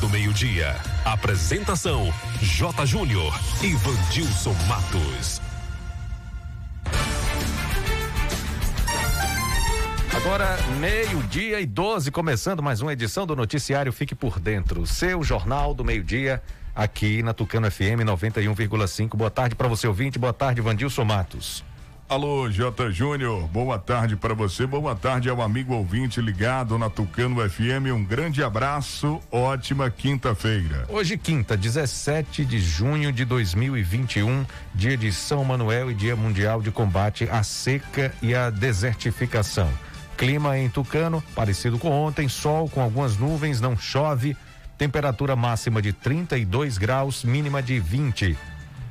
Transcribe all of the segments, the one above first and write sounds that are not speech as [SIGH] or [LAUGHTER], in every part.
do Meio-Dia. Apresentação: J. Júnior e Vandilson Matos. Agora, meio-dia e 12, começando mais uma edição do Noticiário Fique por Dentro, seu jornal do meio-dia, aqui na Tucano FM 91,5. Boa tarde para você ouvinte, boa tarde, Vandilson Matos. Alô, J. Júnior, boa tarde para você, boa tarde ao amigo ouvinte ligado na Tucano FM. Um grande abraço, ótima quinta-feira. Hoje, quinta, 17 de junho de 2021, dia de São Manuel e dia mundial de combate à seca e à desertificação. Clima em Tucano, parecido com ontem, sol com algumas nuvens, não chove. Temperatura máxima de 32 graus, mínima de 20.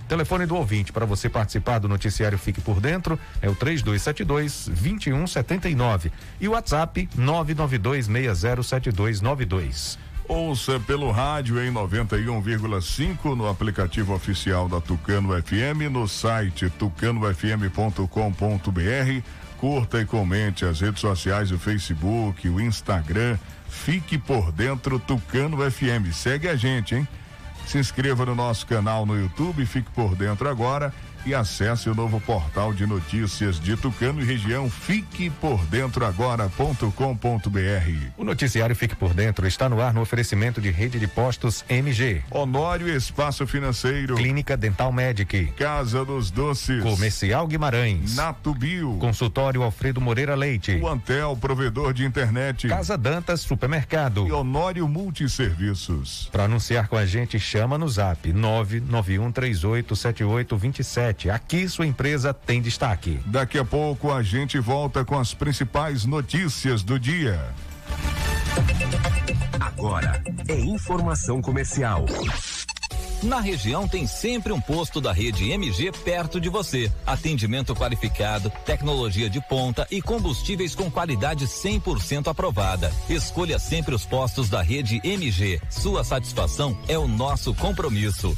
Telefone do ouvinte para você participar do noticiário Fique por Dentro é o 3272 2179 e o WhatsApp 992607292. Ouça pelo rádio em 91,5 no aplicativo oficial da Tucano FM, no site tucanofm.com.br. Curta e comente as redes sociais, o Facebook, o Instagram. Fique por dentro Tucano FM. Segue a gente, hein? Se inscreva no nosso canal no YouTube, fique por dentro agora e acesse o novo portal de notícias de Tucano e região fique por dentro agora.com.br. O noticiário Fique por Dentro está no ar no oferecimento de rede de postos MG. Honório Espaço Financeiro. Clínica Dental Medic. Casa dos Doces. Comercial Guimarães. Nato Bio. Consultório Alfredo Moreira Leite. O Antel, provedor de internet. Casa Dantas Supermercado. E Honório Multisserviços. Para anunciar com a gente, chama no zap 991387827 Aqui sua empresa tem destaque. Daqui a pouco a gente volta com as principais notícias do dia. Agora é informação comercial. Na região tem sempre um posto da rede MG perto de você. Atendimento qualificado, tecnologia de ponta e combustíveis com qualidade 100% aprovada. Escolha sempre os postos da rede MG. Sua satisfação é o nosso compromisso.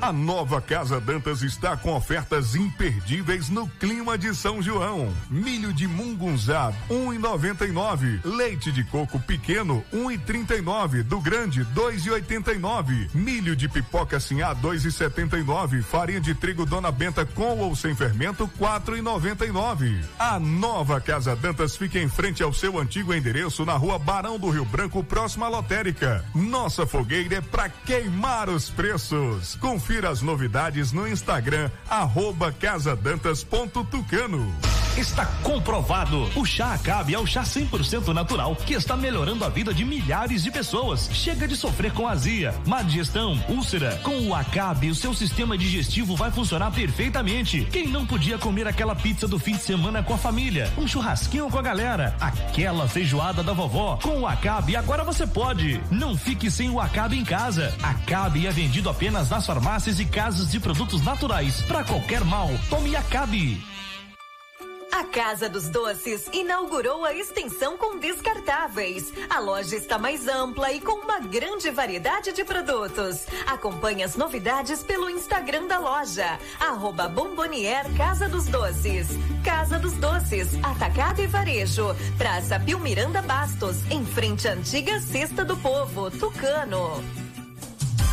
A nova Casa Dantas está com ofertas imperdíveis no clima de São João. Milho de mungunzá, 1,99. Leite de coco pequeno, 1,39. Do grande, 2,89. Milho de pipoca sinhá, 2,79. Farinha de trigo Dona Benta com ou sem fermento, 4,99. A nova Casa Dantas fica em frente ao seu antigo endereço na rua Barão do Rio Branco, próxima à lotérica. Nossa fogueira é para queimar os preços. Confira as novidades no Instagram, arroba casadantas.tucano. Está comprovado. O chá Acabe é o chá 100% natural que está melhorando a vida de milhares de pessoas. Chega de sofrer com azia, má digestão, úlcera. Com o Acabe, o seu sistema digestivo vai funcionar perfeitamente. Quem não podia comer aquela pizza do fim de semana com a família, um churrasquinho com a galera, aquela feijoada da vovó, com o Acabe agora você pode. Não fique sem o Acabe em casa. Acabe é vendido apenas nas farmácias e casas de produtos naturais. Para qualquer mal, tome Acabe. A Casa dos Doces inaugurou a extensão com descartáveis. A loja está mais ampla e com uma grande variedade de produtos. Acompanhe as novidades pelo Instagram da loja. Arroba Bombonier Casa dos Doces. Casa dos Doces, Atacado e Varejo. Praça Pio Miranda Bastos, em frente à antiga Cesta do Povo, Tucano.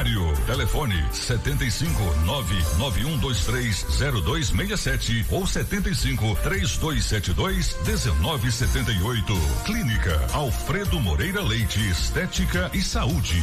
horário. Telefone 75 99123 0267 ou 75 3272 1978. Clínica Alfredo Moreira Leite Estética e Saúde.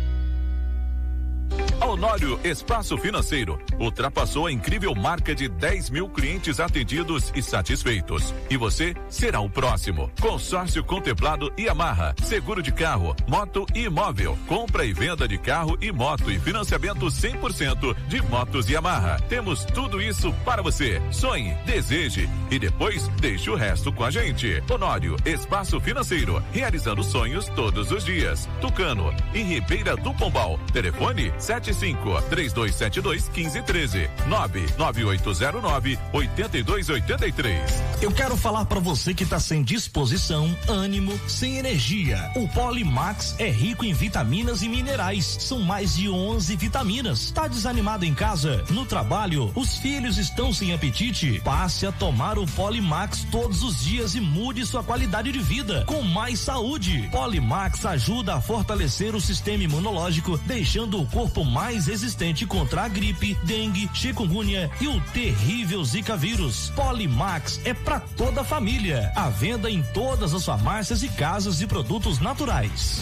Honório Espaço Financeiro ultrapassou a incrível marca de 10 mil clientes atendidos e satisfeitos. E você será o próximo. Consórcio contemplado e amarra. Seguro de carro, moto e imóvel. Compra e venda de carro e moto e financiamento 100% de motos e amarra. Temos tudo isso para você. Sonhe, deseje e depois deixe o resto com a gente. Honório Espaço Financeiro. Realizando sonhos todos os dias. Tucano, em Ribeira do Pombal. Telefone 75 3272 1513 99809 8283. Eu quero falar para você que tá sem disposição, ânimo, sem energia. O Polimax é rico em vitaminas e minerais. São mais de 11 vitaminas. Tá desanimado em casa? No trabalho? Os filhos estão sem apetite? Passe a tomar o Polimax todos os dias e mude sua qualidade de vida com mais saúde. Polimax ajuda a fortalecer o sistema imunológico, deixando o corpo mais resistente contra a gripe, dengue, chikungunya e o terrível Zika vírus. Polimax é para toda a família. A venda em todas as farmácias e casas de produtos naturais.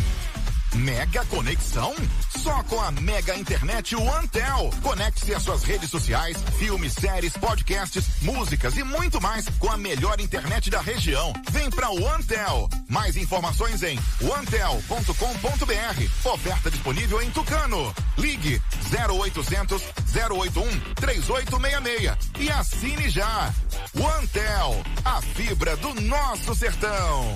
Mega conexão? Só com a Mega Internet OneTel. Conecte-se às suas redes sociais, filmes, séries, podcasts, músicas e muito mais com a melhor internet da região. Vem pra OneTel. Mais informações em onetel.com.br. Oferta disponível em Tucano. Ligue 0800 081 3866 e assine já. OneTel, a fibra do nosso sertão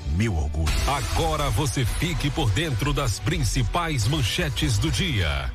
meu orgulho. Agora você fique por dentro das principais manchetes do dia.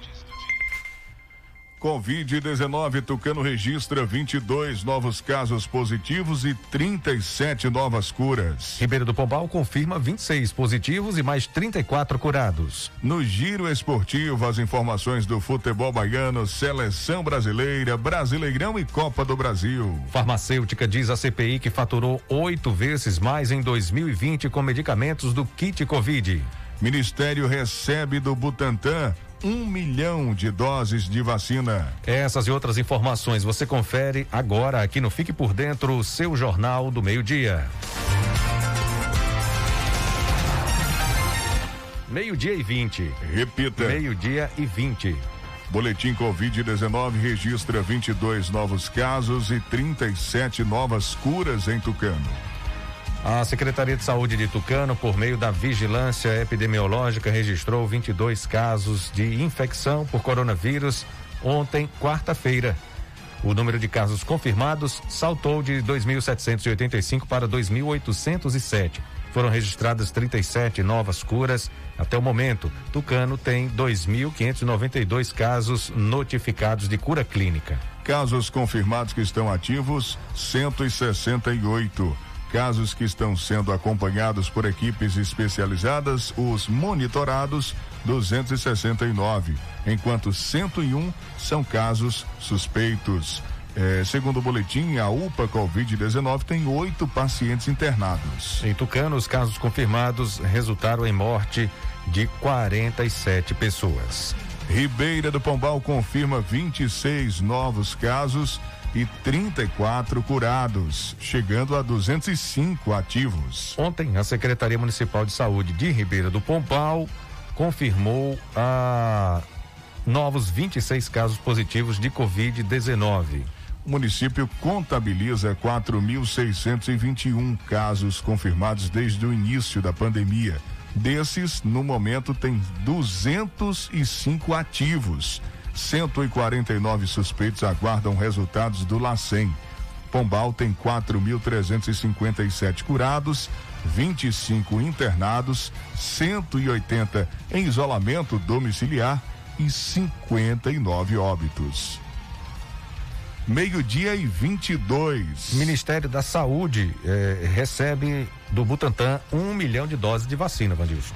Covid-19, Tucano registra 22 novos casos positivos e 37 novas curas. Ribeiro do Pombal confirma 26 positivos e mais 34 curados. No giro esportivo, as informações do futebol baiano, seleção brasileira, Brasileirão e Copa do Brasil. Farmacêutica diz a CPI que faturou oito vezes mais em 2020 com medicamentos do kit Covid. Ministério recebe do Butantan um milhão de doses de vacina. Essas e outras informações você confere agora aqui no Fique por Dentro, seu Jornal do Meio-Dia. Meio-dia e 20. Repita. Meio-dia e 20. Boletim Covid-19 registra 22 novos casos e 37 novas curas em Tucano. A Secretaria de Saúde de Tucano, por meio da vigilância epidemiológica, registrou 22 casos de infecção por coronavírus ontem, quarta-feira. O número de casos confirmados saltou de 2.785 para 2.807. Foram registradas 37 novas curas. Até o momento, Tucano tem 2.592 casos notificados de cura clínica. Casos confirmados que estão ativos, 168 casos que estão sendo acompanhados por equipes especializadas, os monitorados 269, enquanto 101 são casos suspeitos. É, segundo o boletim, a UPA Covid-19 tem oito pacientes internados. Em Tucano, os casos confirmados resultaram em morte de 47 pessoas. Ribeira do Pombal confirma 26 novos casos e 34 curados, chegando a 205 ativos. Ontem, a Secretaria Municipal de Saúde de Ribeira do Pombal confirmou a novos 26 casos positivos de Covid-19. O município contabiliza 4.621 casos confirmados desde o início da pandemia. Desses, no momento, tem 205 ativos. 149 suspeitos aguardam resultados do LACEN. Pombal tem 4.357 curados, 25 internados, 180 em isolamento domiciliar e 59 óbitos. Meio-dia e 22. Ministério da Saúde eh, recebe do Butantan um milhão de doses de vacina, Vandilson.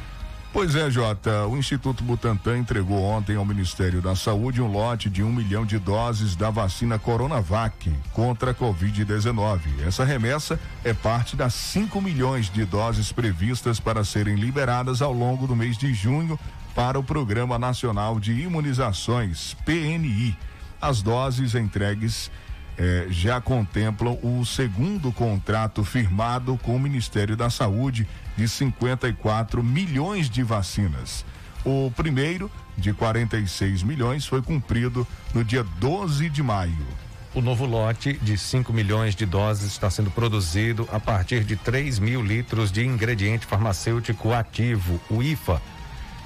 Pois é, Jota. O Instituto Butantan entregou ontem ao Ministério da Saúde um lote de um milhão de doses da vacina Coronavac contra a Covid-19. Essa remessa é parte das 5 milhões de doses previstas para serem liberadas ao longo do mês de junho para o Programa Nacional de Imunizações, PNI as doses entregues eh, já contemplam o segundo contrato firmado com o Ministério da Saúde de 54 milhões de vacinas. O primeiro, de 46 milhões, foi cumprido no dia 12 de maio. O novo lote de 5 milhões de doses está sendo produzido a partir de 3 mil litros de ingrediente farmacêutico ativo, o IFA,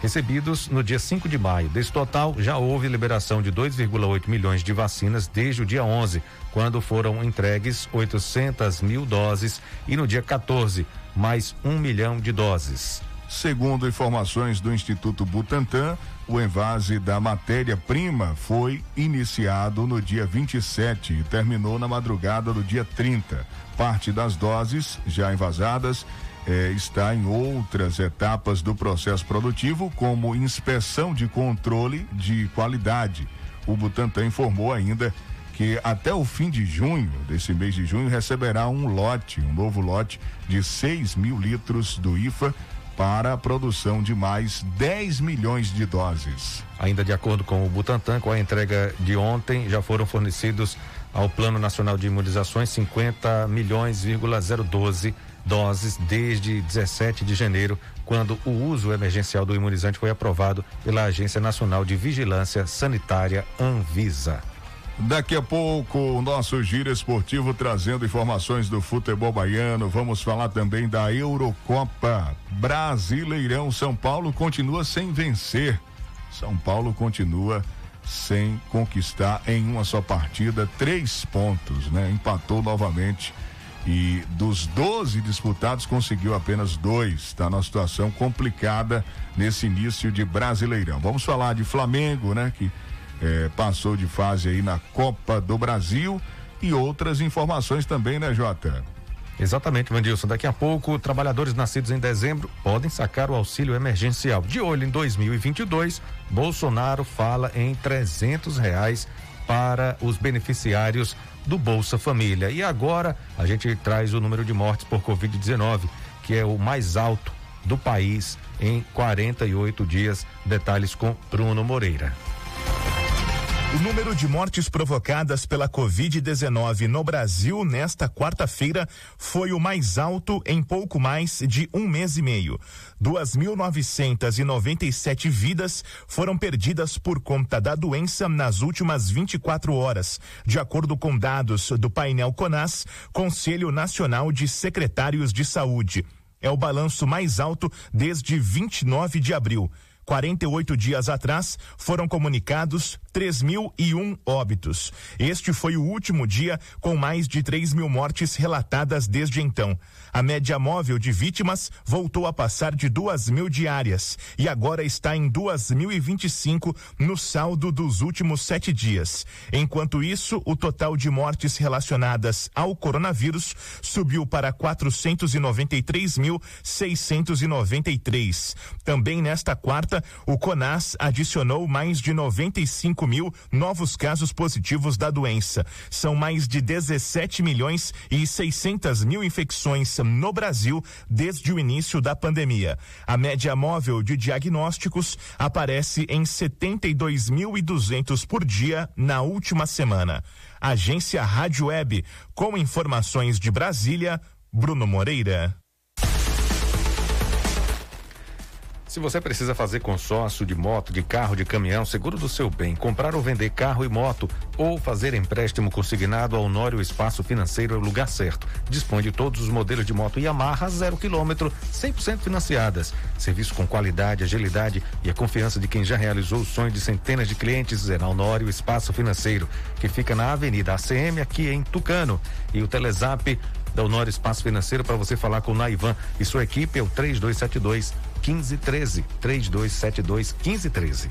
recebidos no dia 5 de maio. Desse total, já houve liberação de 2,8 milhões de vacinas desde o dia 11, quando foram entregues 800 mil doses, e no dia 14, mais um milhão de doses. Segundo informações do Instituto Butantan, o envase da matéria-prima foi iniciado no dia 27 e terminou na madrugada do dia 30. Parte das doses já envasadas eh, está em outras etapas do processo produtivo, como inspeção de controle de qualidade. O Butantan informou ainda que até o fim de junho, desse mês de junho, receberá um lote, um novo lote de 6 mil litros do IFA para a produção de mais 10 milhões de doses. Ainda de acordo com o Butantan, com a entrega de ontem, já foram fornecidos ao Plano Nacional de Imunizações 50 milhões,012 doses desde 17 de janeiro, quando o uso emergencial do imunizante foi aprovado pela Agência Nacional de Vigilância Sanitária Anvisa. Daqui a pouco, o nosso giro esportivo trazendo informações do futebol baiano. Vamos falar também da Eurocopa. Brasileirão. São Paulo continua sem vencer. São Paulo continua sem conquistar em uma só partida três pontos, né? Empatou novamente e dos 12 disputados conseguiu apenas dois. Está numa situação complicada nesse início de Brasileirão. Vamos falar de Flamengo, né? Que eh, passou de fase aí na Copa do Brasil e outras informações também, né, Jota? Exatamente, Vandilson. Daqui a pouco, trabalhadores nascidos em dezembro podem sacar o auxílio emergencial. De olho em 2022, Bolsonaro fala em trezentos reais para os beneficiários do Bolsa Família. E agora a gente traz o número de mortes por Covid-19, que é o mais alto do país em 48 dias. Detalhes com Bruno Moreira. O número de mortes provocadas pela Covid-19 no Brasil nesta quarta-feira foi o mais alto em pouco mais de um mês e meio. 2.997 vidas foram perdidas por conta da doença nas últimas 24 horas, de acordo com dados do painel CONAS, Conselho Nacional de Secretários de Saúde. É o balanço mais alto desde 29 de abril. 48 dias atrás, foram comunicados 3.001 óbitos. Este foi o último dia com mais de 3 mil mortes relatadas desde então. A média móvel de vítimas voltou a passar de duas mil diárias e agora está em 2.025 no saldo dos últimos sete dias. Enquanto isso, o total de mortes relacionadas ao coronavírus subiu para 493.693. Também nesta quarta, o CONAS adicionou mais de 95 mil novos casos positivos da doença. São mais de 17 milhões e 600 mil infecções no Brasil desde o início da pandemia. A média móvel de diagnósticos aparece em 72.200 por dia na última semana. Agência Rádio Web, com informações de Brasília, Bruno Moreira. Se você precisa fazer consórcio de moto, de carro, de caminhão, seguro do seu bem, comprar ou vender carro e moto, ou fazer empréstimo consignado, a Honório Espaço Financeiro é o lugar certo. Dispõe de todos os modelos de moto Yamaha zero quilômetro, 100% financiadas. Serviço com qualidade, agilidade e a confiança de quem já realizou o sonho de centenas de clientes é na Honório Espaço Financeiro, que fica na Avenida ACM, aqui em Tucano. E o Telezap da Honório Espaço Financeiro para você falar com o Naivan e sua equipe é o 3272 1513. 3272 1513.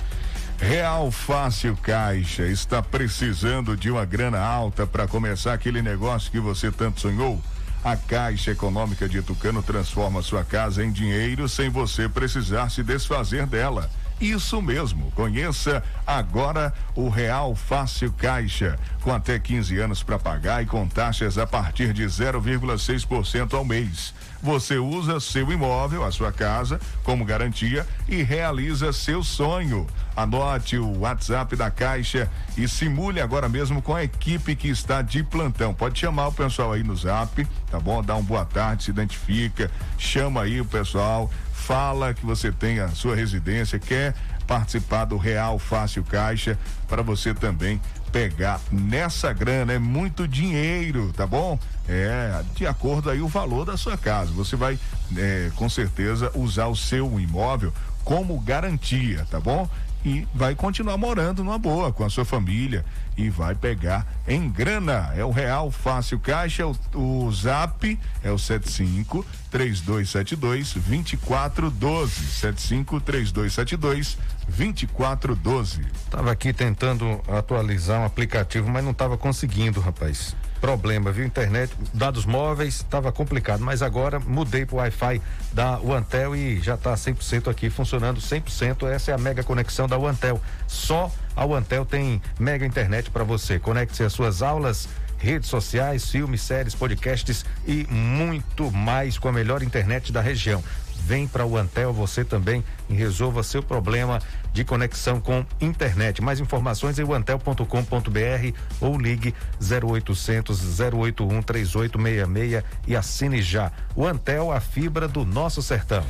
Real Fácil Caixa está precisando de uma grana alta para começar aquele negócio que você tanto sonhou? A Caixa Econômica de Tucano transforma sua casa em dinheiro sem você precisar se desfazer dela. Isso mesmo, conheça agora o Real Fácil Caixa, com até 15 anos para pagar e com taxas a partir de 0,6% ao mês. Você usa seu imóvel, a sua casa, como garantia e realiza seu sonho. Anote o WhatsApp da Caixa e simule agora mesmo com a equipe que está de plantão. Pode chamar o pessoal aí no zap, tá bom? Dá uma boa tarde, se identifica, chama aí o pessoal, fala que você tem a sua residência, quer participar do Real Fácil Caixa para você também pegar nessa grana, é muito dinheiro, tá bom? É, de acordo aí o valor da sua casa. Você vai, é, com certeza, usar o seu imóvel como garantia, tá bom? E vai continuar morando numa boa com a sua família e vai pegar em grana. É o Real Fácil Caixa, o, o Zap é o 75 3272 2412. 75 3272 2412. Tava aqui tentando atualizar um aplicativo, mas não estava conseguindo, rapaz. Problema, viu? Internet, dados móveis, estava complicado, mas agora mudei para o Wi-Fi da Antel e já está 100% aqui, funcionando 100%. Essa é a mega conexão da Antel. Só a Antel tem mega internet para você. Conecte-se às suas aulas redes sociais, filmes, séries, podcasts e muito mais com a melhor internet da região. Vem para o Antel você também e resolva seu problema de conexão com internet. Mais informações em antel.com.br ou ligue 0800 081 3866 e assine já. O Antel, a fibra do nosso sertão.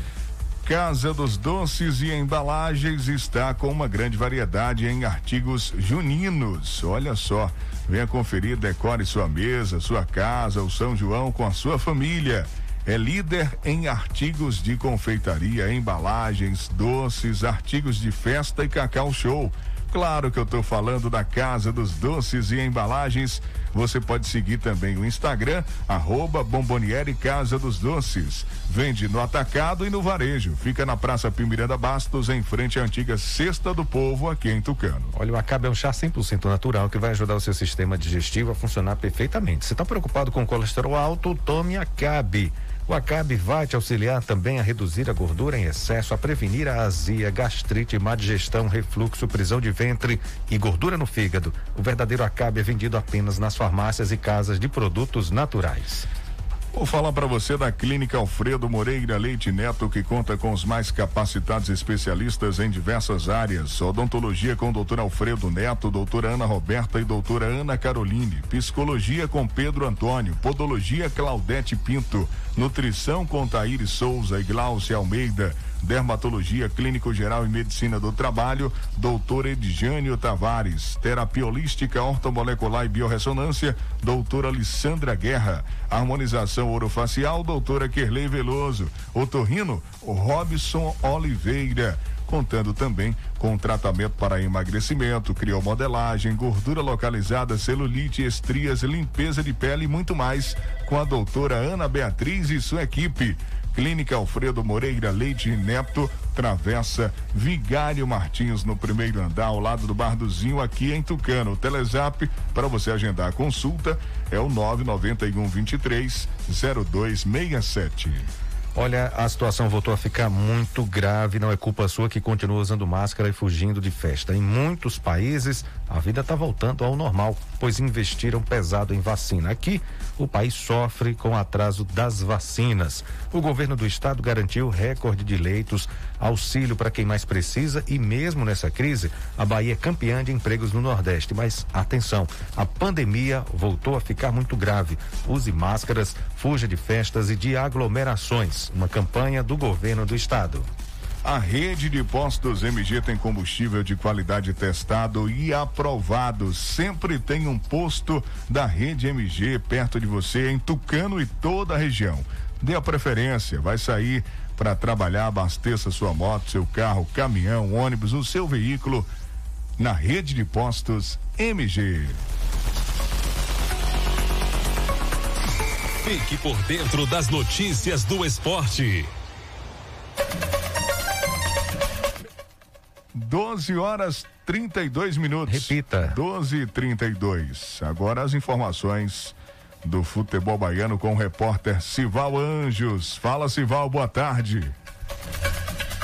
Casa dos Doces e Embalagens está com uma grande variedade em artigos juninos. Olha só, venha conferir, decore sua mesa, sua casa, o São João com a sua família. É líder em artigos de confeitaria, embalagens, doces, artigos de festa e cacau show. Claro que eu estou falando da Casa dos Doces e Embalagens. Você pode seguir também o Instagram, arroba Bomboniere Casa dos Doces. Vende no atacado e no varejo. Fica na Praça Pimiranda Bastos, em frente à antiga Cesta do Povo, aqui em Tucano. Olha, o Acabe é um chá 100% natural que vai ajudar o seu sistema digestivo a funcionar perfeitamente. Se está preocupado com colesterol alto, tome Acabe. O Acabe vai te auxiliar também a reduzir a gordura em excesso, a prevenir a azia, gastrite, má digestão, refluxo, prisão de ventre e gordura no fígado. O verdadeiro Acabe é vendido apenas nas farmácias e casas de produtos naturais. Vou falar para você da Clínica Alfredo Moreira Leite Neto, que conta com os mais capacitados especialistas em diversas áreas. Odontologia com doutor Alfredo Neto, doutora Ana Roberta e doutora Ana Caroline. Psicologia com Pedro Antônio. Podologia Claudete Pinto. Nutrição com Taíri Souza e Glaucia Almeida. Dermatologia Clínico Geral e Medicina do Trabalho, doutor Edjânio Tavares. Terapia Holística, Ortomolecular e Biorressonância, doutora Alessandra Guerra. Harmonização Orofacial, doutora Kerley Veloso. Otorrino, Robson Oliveira contando também com tratamento para emagrecimento, criomodelagem, gordura localizada, celulite, estrias, limpeza de pele e muito mais, com a doutora Ana Beatriz e sua equipe. Clínica Alfredo Moreira Leite Neto, Travessa Vigário Martins, no primeiro andar, ao lado do Bar do Zinho, aqui em Tucano. O Telezap, para você agendar a consulta, é o 991 23 0267. Olha, a situação voltou a ficar muito grave. Não é culpa sua que continua usando máscara e fugindo de festa. Em muitos países, a vida está voltando ao normal, pois investiram pesado em vacina. Aqui, o país sofre com o atraso das vacinas. O governo do estado garantiu recorde de leitos, auxílio para quem mais precisa e, mesmo nessa crise, a Bahia é campeã de empregos no Nordeste. Mas atenção, a pandemia voltou a ficar muito grave. Use máscaras, fuja de festas e de aglomerações. Uma campanha do governo do estado. A rede de postos MG tem combustível de qualidade testado e aprovado. Sempre tem um posto da rede MG perto de você, em Tucano e toda a região. Dê a preferência, vai sair para trabalhar, abasteça sua moto, seu carro, caminhão, ônibus, o seu veículo na rede de postos MG. Fique por dentro das notícias do esporte. 12 horas 32 minutos. Repita. 12 e 32. Agora as informações do futebol baiano com o repórter Sival Anjos. Fala, Sival, boa tarde.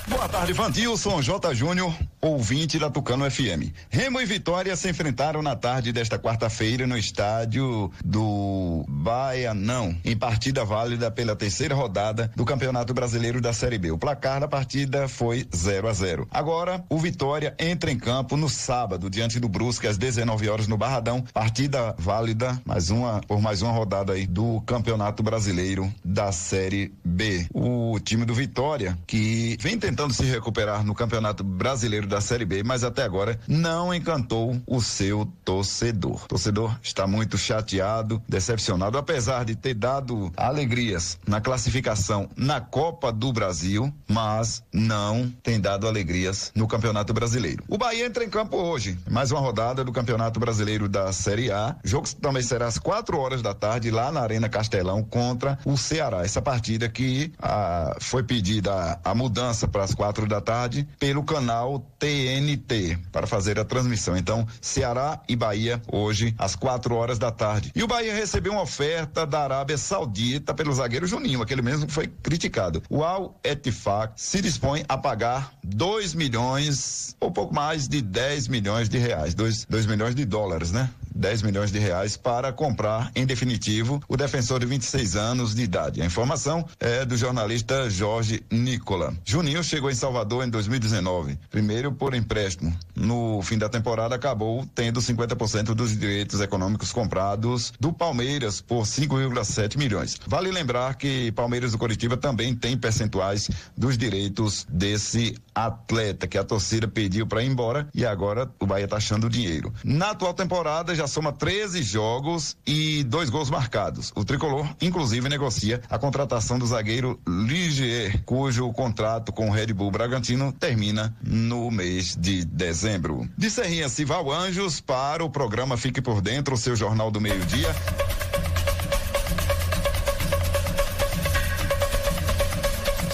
Boa tarde, Vandilson J. Júnior, ouvinte da Tucano FM. Remo e Vitória se enfrentaram na tarde desta quarta-feira no estádio do Baianão, em partida válida pela terceira rodada do Campeonato Brasileiro da Série B. O placar da partida foi 0 a 0. Agora, o Vitória entra em campo no sábado, diante do Brusque, às 19 horas no Barradão. Partida válida, mais uma, por mais uma rodada aí do Campeonato Brasileiro da Série B. O time do Vitória, que vem tentando tentando se recuperar no Campeonato Brasileiro da Série B, mas até agora não encantou o seu torcedor. O torcedor está muito chateado, decepcionado, apesar de ter dado alegrias na classificação na Copa do Brasil, mas não tem dado alegrias no Campeonato Brasileiro. O Bahia entra em campo hoje, mais uma rodada do Campeonato Brasileiro da Série A. O jogo também será às quatro horas da tarde lá na Arena Castelão contra o Ceará. Essa partida que ah, foi pedida a, mudança para às quatro da tarde, pelo canal TNT, para fazer a transmissão. Então, Ceará e Bahia, hoje, às quatro horas da tarde. E o Bahia recebeu uma oferta da Arábia Saudita pelo zagueiro Juninho, aquele mesmo que foi criticado. O Al Etifak se dispõe a pagar 2 milhões, ou pouco mais de 10 milhões de reais, 2 milhões de dólares, né? 10 milhões de reais para comprar, em definitivo, o defensor de 26 anos de idade. A informação é do jornalista Jorge Nicola. Juninho chegou em Salvador em 2019, primeiro por empréstimo. No fim da temporada, acabou tendo 50% dos direitos econômicos comprados do Palmeiras por 5,7 milhões. Vale lembrar que Palmeiras do Curitiba também tem percentuais dos direitos desse atleta que a torcida pediu para ir embora e agora o Bahia está achando dinheiro. Na atual temporada já soma 13 jogos e dois gols marcados. O tricolor, inclusive, negocia a contratação do zagueiro Ligier, cujo contrato com o Red Bull Bragantino termina no mês de dezembro. De Serrinha Cival Anjos para o programa Fique por Dentro, o seu jornal do meio-dia.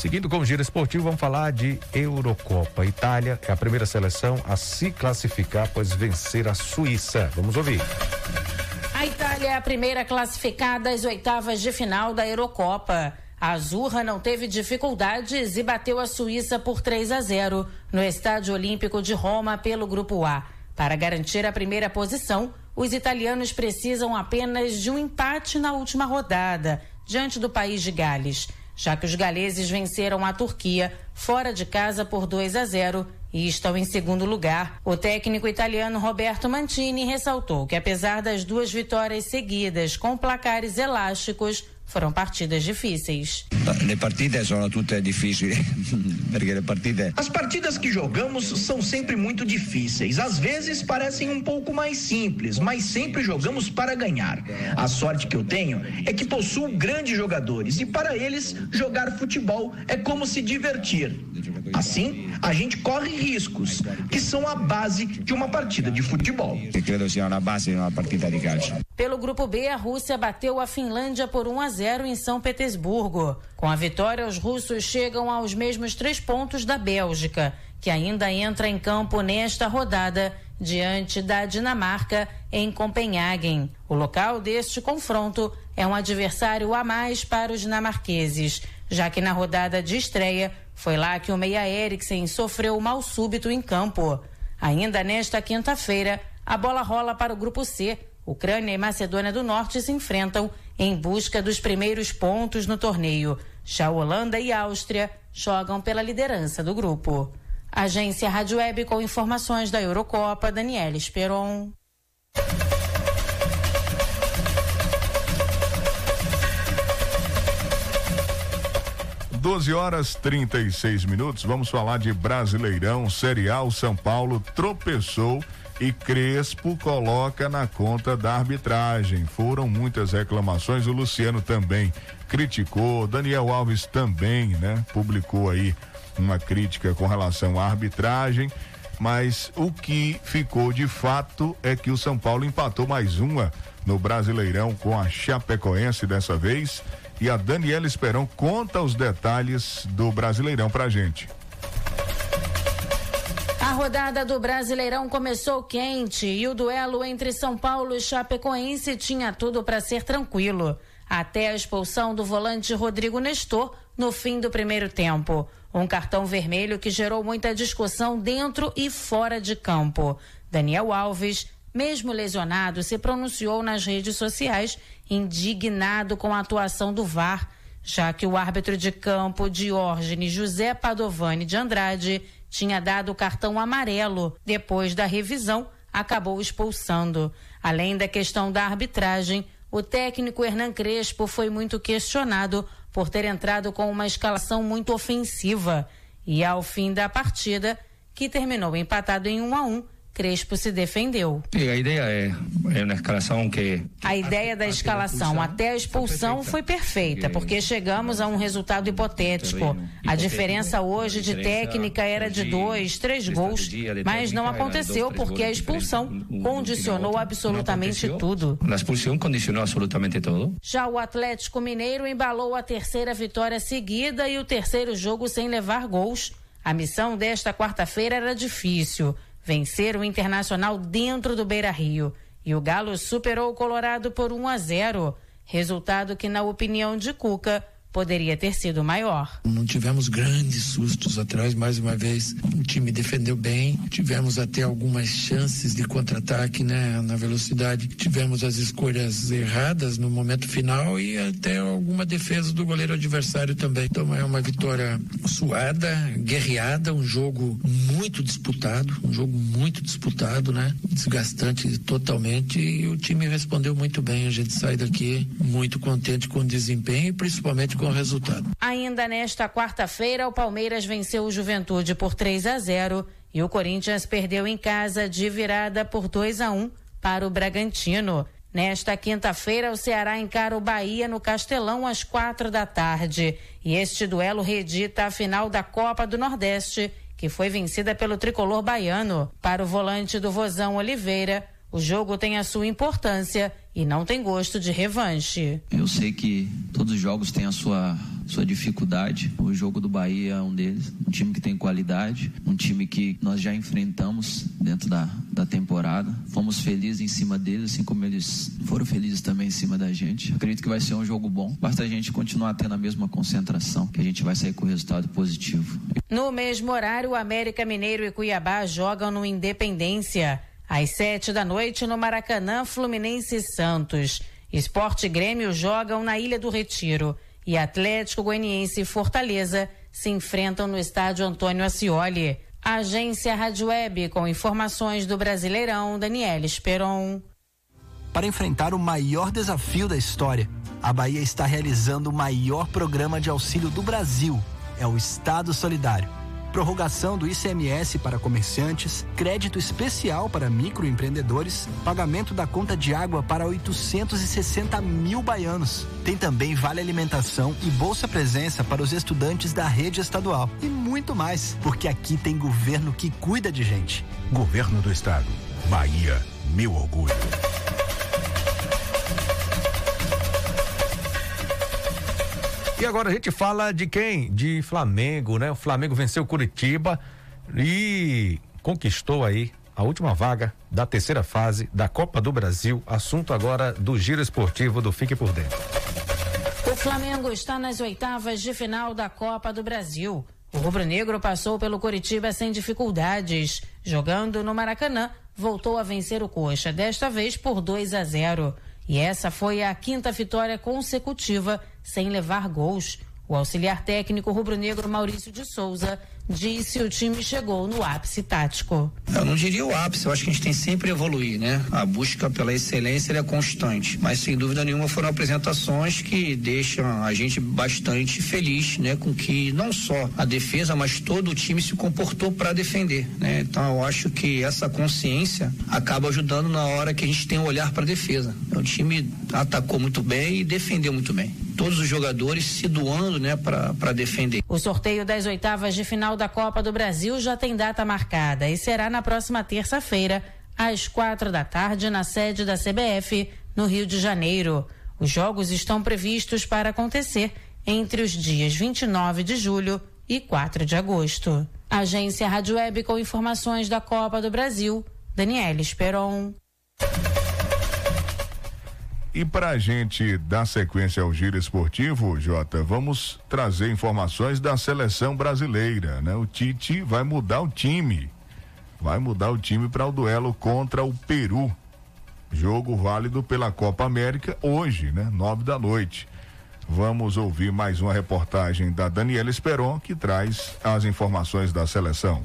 Seguindo com o giro esportivo, vamos falar de Eurocopa. Itália é a primeira seleção a se classificar após vencer a Suíça. Vamos ouvir. A Itália é a primeira classificada às oitavas de final da Eurocopa. A Azurra não teve dificuldades e bateu a Suíça por 3 a 0 no Estádio Olímpico de Roma pelo Grupo A. Para garantir a primeira posição, os italianos precisam apenas de um empate na última rodada, diante do país de Gales já que os galeses venceram a Turquia fora de casa por 2 a 0 e estão em segundo lugar. O técnico italiano Roberto Mantini ressaltou que, apesar das duas vitórias seguidas com placares elásticos, foram partidas difíceis. Le partite sono tutte difficili, [LAUGHS] perché le partite... As partidas que jogamos são sempre muito difíceis. Às vezes parecem um pouco mais simples, mas sempre jogamos para ganhar. A sorte que eu tenho é que possuo grandes jogadores e para eles jogar futebol é como se divertir. Assim, a gente corre riscos, que são a base de uma partida de futebol. Que credo sia una base di una partita di calcio. Pelo grupo B, a Rússia bateu a Finlândia por 1 a 0 em São Petersburgo. Com a vitória, os russos chegam aos mesmos três pontos da Bélgica, que ainda entra em campo nesta rodada diante da Dinamarca em Copenhagen. O local deste confronto é um adversário a mais para os dinamarqueses, já que na rodada de estreia foi lá que o Meia Eriksen sofreu mal súbito em campo. Ainda nesta quinta-feira, a bola rola para o grupo C. Ucrânia e Macedônia do Norte se enfrentam em busca dos primeiros pontos no torneio. Já Holanda e Áustria jogam pela liderança do grupo. Agência Rádio Web com informações da Eurocopa, Daniela Esperon. 12 horas 36 minutos. Vamos falar de Brasileirão, Serial São Paulo tropeçou e Crespo coloca na conta da arbitragem. Foram muitas reclamações, o Luciano também criticou, Daniel Alves também, né? Publicou aí uma crítica com relação à arbitragem, mas o que ficou de fato é que o São Paulo empatou mais uma no Brasileirão com a Chapecoense dessa vez. E a Daniela Esperão conta os detalhes do Brasileirão pra gente. A rodada do Brasileirão começou quente e o duelo entre São Paulo e Chapecoense tinha tudo para ser tranquilo, até a expulsão do volante Rodrigo Nestor no fim do primeiro tempo. Um cartão vermelho que gerou muita discussão dentro e fora de campo. Daniel Alves, mesmo lesionado, se pronunciou nas redes sociais indignado com a atuação do VAR, já que o árbitro de campo Diógenes José Padovani de Andrade tinha dado o cartão amarelo. Depois da revisão, acabou expulsando. Além da questão da arbitragem, o técnico Hernan Crespo foi muito questionado por ter entrado com uma escalação muito ofensiva. E ao fim da partida, que terminou empatado em 1 um a 1, um, Crespo se defendeu. E a ideia é, é escalação que. A ideia da escalação até a expulsão foi perfeita, porque chegamos a um resultado hipotético. A diferença hoje de técnica era de dois, três gols, mas não aconteceu porque a expulsão condicionou absolutamente tudo. A expulsão condicionou absolutamente tudo. Já o Atlético Mineiro embalou a terceira vitória seguida e o terceiro jogo sem levar gols. A missão desta quarta-feira era difícil vencer o Internacional dentro do Beira Rio. E o Galo superou o Colorado por 1 a 0, resultado que, na opinião de Cuca, poderia ter sido maior. Não tivemos grandes sustos atrás, mais uma vez. O time defendeu bem, tivemos até algumas chances de contra-ataque, né, na velocidade. Tivemos as escolhas erradas no momento final e até alguma defesa do goleiro adversário também. Então é uma vitória suada, guerreada, um jogo muito disputado, um jogo muito disputado, né, desgastante totalmente e o time respondeu muito bem. A gente sai daqui muito contente com o desempenho e principalmente com o resultado. Ainda nesta quarta-feira, o Palmeiras venceu o Juventude por 3 a 0 e o Corinthians perdeu em casa de virada por 2 a 1 para o Bragantino. Nesta quinta-feira, o Ceará encara o Bahia no Castelão às quatro da tarde. E este duelo redita a final da Copa do Nordeste, que foi vencida pelo tricolor baiano. Para o volante do Vozão Oliveira, o jogo tem a sua importância e não tem gosto de revanche. Eu sei que todos os jogos têm a sua sua dificuldade. O jogo do Bahia é um deles, um time que tem qualidade, um time que nós já enfrentamos dentro da, da temporada. Fomos felizes em cima deles, assim como eles foram felizes também em cima da gente. Acredito que vai ser um jogo bom. Basta a gente continuar tendo a mesma concentração, que a gente vai sair com resultado positivo. No mesmo horário, o América Mineiro e Cuiabá jogam no Independência. Às sete da noite, no Maracanã, Fluminense e Santos. Esporte e Grêmio jogam na Ilha do Retiro. E Atlético Goianiense e Fortaleza se enfrentam no estádio Antônio Ascioli. Agência Rádio Web com informações do Brasileirão, Daniela Esperon. Para enfrentar o maior desafio da história, a Bahia está realizando o maior programa de auxílio do Brasil. É o Estado Solidário prorrogação do ICMS para comerciantes, crédito especial para microempreendedores, pagamento da conta de água para 860 mil baianos. Tem também vale alimentação e bolsa presença para os estudantes da rede estadual. E muito mais, porque aqui tem governo que cuida de gente. Governo do Estado. Bahia, meu orgulho. E agora a gente fala de quem? De Flamengo, né? O Flamengo venceu Curitiba e conquistou aí a última vaga da terceira fase da Copa do Brasil. Assunto agora do giro esportivo do Fique por Dentro. O Flamengo está nas oitavas de final da Copa do Brasil. O rubro-negro passou pelo Curitiba sem dificuldades. Jogando no Maracanã, voltou a vencer o Coxa, desta vez por 2 a 0. E essa foi a quinta vitória consecutiva sem levar gols. O auxiliar técnico rubro-negro Maurício de Souza disse o time chegou no ápice tático. Eu não diria o ápice, eu acho que a gente tem sempre evoluir, né? A busca pela excelência é constante, mas sem dúvida nenhuma foram apresentações que deixam a gente bastante feliz, né? Com que não só a defesa, mas todo o time se comportou para defender, né? Então eu acho que essa consciência acaba ajudando na hora que a gente tem um olhar para a defesa. O time atacou muito bem e defendeu muito bem todos os jogadores se doando né, para defender. O sorteio das oitavas de final da Copa do Brasil já tem data marcada e será na próxima terça-feira, às quatro da tarde, na sede da CBF, no Rio de Janeiro. Os jogos estão previstos para acontecer entre os dias 29 de julho e 4 de agosto. Agência Rádio Web com informações da Copa do Brasil, Daniela Esperon. E para a gente dar sequência ao giro esportivo, Jota, vamos trazer informações da seleção brasileira, né? O Tite vai mudar o time, vai mudar o time para o duelo contra o Peru. Jogo válido pela Copa América hoje, né? Nove da noite. Vamos ouvir mais uma reportagem da Daniela Esperon, que traz as informações da seleção.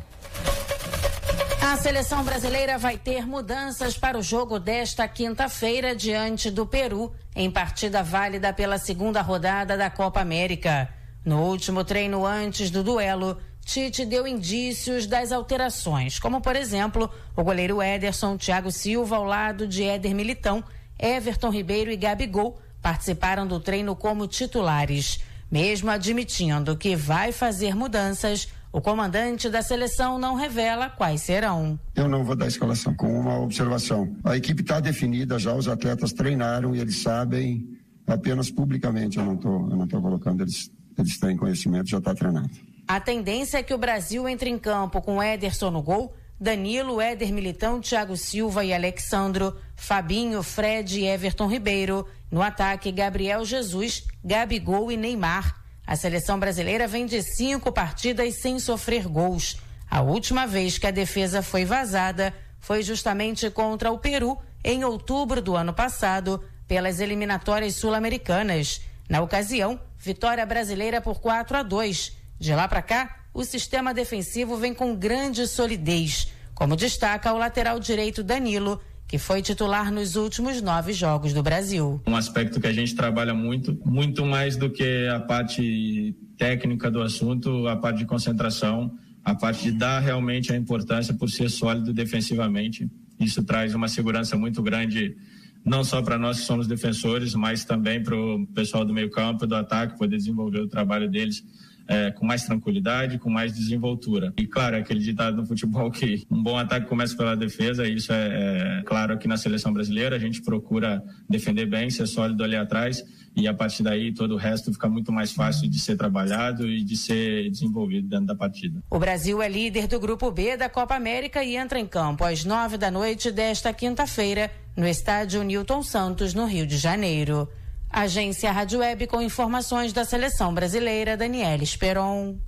A seleção brasileira vai ter mudanças para o jogo desta quinta-feira diante do Peru, em partida válida pela segunda rodada da Copa América. No último treino antes do duelo, Tite deu indícios das alterações, como por exemplo, o goleiro Ederson Thiago Silva ao lado de Éder Militão, Everton Ribeiro e Gabigol participaram do treino como titulares. Mesmo admitindo que vai fazer mudanças, o comandante da seleção não revela quais serão. Eu não vou dar escalação com uma observação. A equipe está definida, já os atletas treinaram e eles sabem, apenas publicamente eu não estou eu não tô colocando, eles, eles têm conhecimento, já está treinado. A tendência é que o Brasil entre em campo com Ederson no gol, Danilo, Éder Militão, Thiago Silva e Alexandro, Fabinho, Fred e Everton Ribeiro. No ataque, Gabriel Jesus, Gabigol e Neymar. A seleção brasileira vem de cinco partidas sem sofrer gols. A última vez que a defesa foi vazada foi justamente contra o Peru, em outubro do ano passado, pelas eliminatórias sul-americanas. Na ocasião, vitória brasileira por 4 a 2. De lá para cá, o sistema defensivo vem com grande solidez, como destaca o lateral direito Danilo, que foi titular nos últimos nove jogos do Brasil. Um aspecto que a gente trabalha muito, muito mais do que a parte técnica do assunto, a parte de concentração, a parte de dar realmente a importância por ser sólido defensivamente. Isso traz uma segurança muito grande, não só para nós que somos defensores, mas também para o pessoal do meio campo, do ataque, poder desenvolver o trabalho deles é, com mais tranquilidade, com mais desenvoltura. E claro, aquele ditado no futebol que um bom ataque começa pela defesa, isso é, é claro aqui na seleção brasileira, a gente procura defender bem, ser sólido ali atrás e a partir daí todo o resto fica muito mais fácil de ser trabalhado e de ser desenvolvido dentro da partida. O Brasil é líder do grupo B da Copa América e entra em campo às nove da noite desta quinta-feira no estádio Newton Santos, no Rio de Janeiro. Agência Rádio Web com informações da seleção brasileira, Daniela Esperon.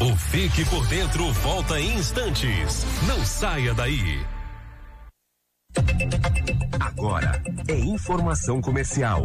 O Fique por Dentro volta em instantes. Não saia daí. Agora é informação comercial.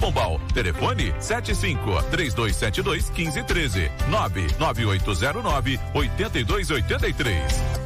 Pombal. Telefone 75 3272 1513 99809 8283.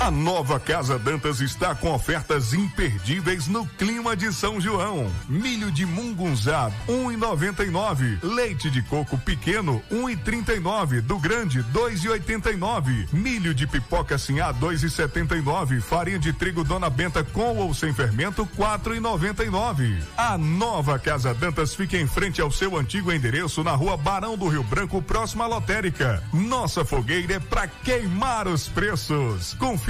A nova Casa Dantas está com ofertas imperdíveis no clima de São João. Milho de mungunzá, 1,99. Leite de coco pequeno, 1,39. Do grande, 2,89. Milho de pipoca sinhá, 2,79. Farinha de trigo Dona Benta com ou sem fermento, 4,99. A nova Casa Dantas fica em frente ao seu antigo endereço na rua Barão do Rio Branco, próxima à lotérica. Nossa fogueira é para queimar os preços. Confira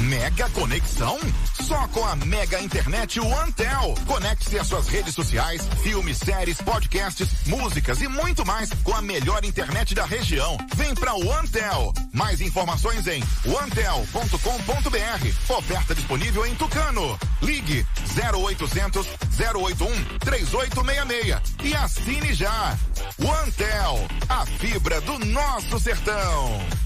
Mega conexão? Só com a Mega Internet OneTel. Conecte-se às suas redes sociais, filmes, séries, podcasts, músicas e muito mais com a melhor internet da região. Vem pra OneTel. Mais informações em onetel.com.br. Oferta disponível em Tucano. Ligue 0800 081 3866 e assine já. OneTel, a fibra do nosso sertão.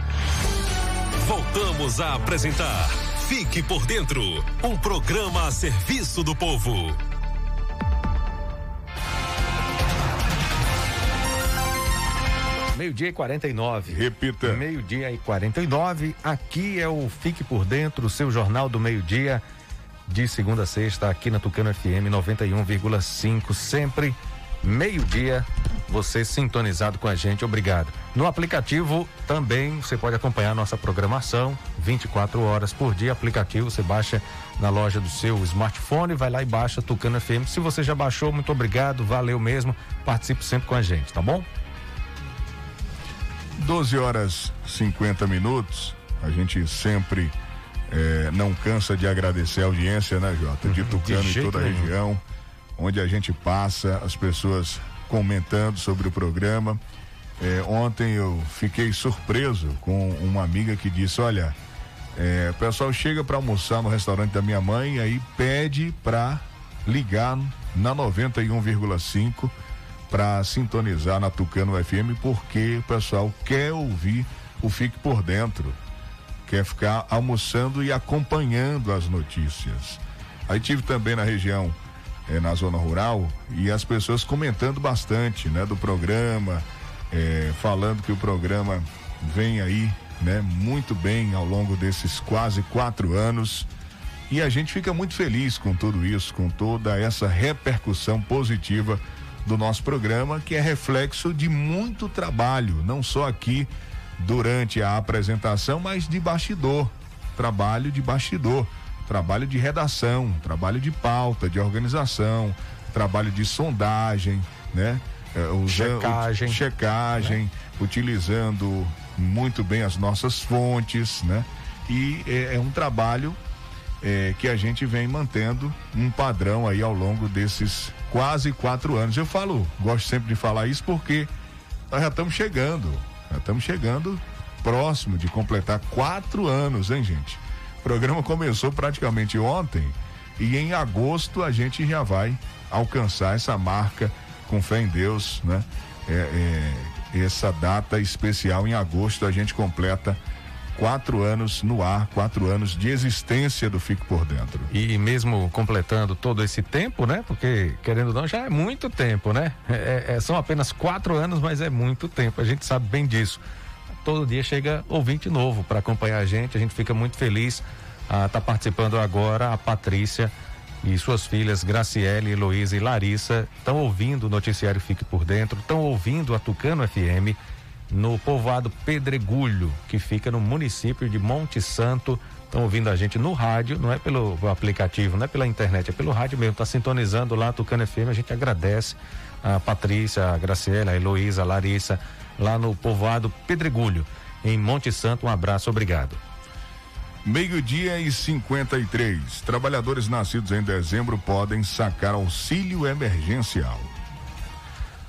Voltamos a apresentar Fique por Dentro um programa a serviço do povo. Meio-dia e 49. Repita. Meio-dia e 49. Aqui é o Fique por Dentro, o seu jornal do meio-dia, de segunda a sexta, aqui na Tucano FM 91,5. Sempre meio-dia, você sintonizado com a gente. Obrigado. No aplicativo também você pode acompanhar nossa programação 24 horas por dia. Aplicativo você baixa na loja do seu smartphone, vai lá e baixa Tucano FM. Se você já baixou, muito obrigado, valeu mesmo. Participe sempre com a gente, tá bom? 12 horas 50 minutos. A gente sempre eh, não cansa de agradecer a audiência, né, Jota? De Tucano e toda a região, onde a gente passa, as pessoas comentando sobre o programa. Eh, ontem eu fiquei surpreso com uma amiga que disse: Olha, eh, o pessoal chega para almoçar no restaurante da minha mãe, aí pede para ligar na 91,5 para sintonizar na Tucano FM, porque o pessoal quer ouvir o Fique por Dentro, quer ficar almoçando e acompanhando as notícias. Aí tive também na região, eh, na zona rural, e as pessoas comentando bastante, né, do programa, eh, falando que o programa vem aí, né, muito bem ao longo desses quase quatro anos. E a gente fica muito feliz com tudo isso, com toda essa repercussão positiva do nosso programa, que é reflexo de muito trabalho, não só aqui durante a apresentação, mas de bastidor. Trabalho de bastidor, trabalho de redação, trabalho de pauta, de organização, trabalho de sondagem, né? é, usando- Checagem. checagem, utilizando muito bem as nossas fontes, né? E é, é um trabalho é, que a gente vem mantendo um padrão aí ao longo desses quase quatro anos. Eu falo, gosto sempre de falar isso porque nós já estamos chegando, já estamos chegando próximo de completar quatro anos, hein, gente? O programa começou praticamente ontem e em agosto a gente já vai alcançar essa marca com fé em Deus, né? É, é, essa data especial em agosto a gente completa quatro anos no ar, quatro anos de existência do Fique por Dentro. E mesmo completando todo esse tempo, né? Porque, querendo ou não, já é muito tempo, né? É- é- são apenas quatro anos, mas é muito tempo. A gente sabe bem disso. Todo dia chega ouvinte novo para acompanhar a gente. A gente fica muito feliz. Ah, tá participando agora a Patrícia e suas filhas Graciele, Heloísa e Larissa estão ouvindo o noticiário Fique por Dentro, estão ouvindo a Tucano FM no povoado Pedregulho, que fica no município de Monte Santo. Estão ouvindo a gente no rádio, não é pelo aplicativo, não é pela internet, é pelo rádio mesmo. Está sintonizando lá a Tucano FM. A gente agradece a Patrícia, a Graciela, a Heloísa, a Larissa, lá no povoado Pedregulho, em Monte Santo. Um abraço, obrigado. Meio-dia e 53. Trabalhadores nascidos em dezembro podem sacar auxílio emergencial.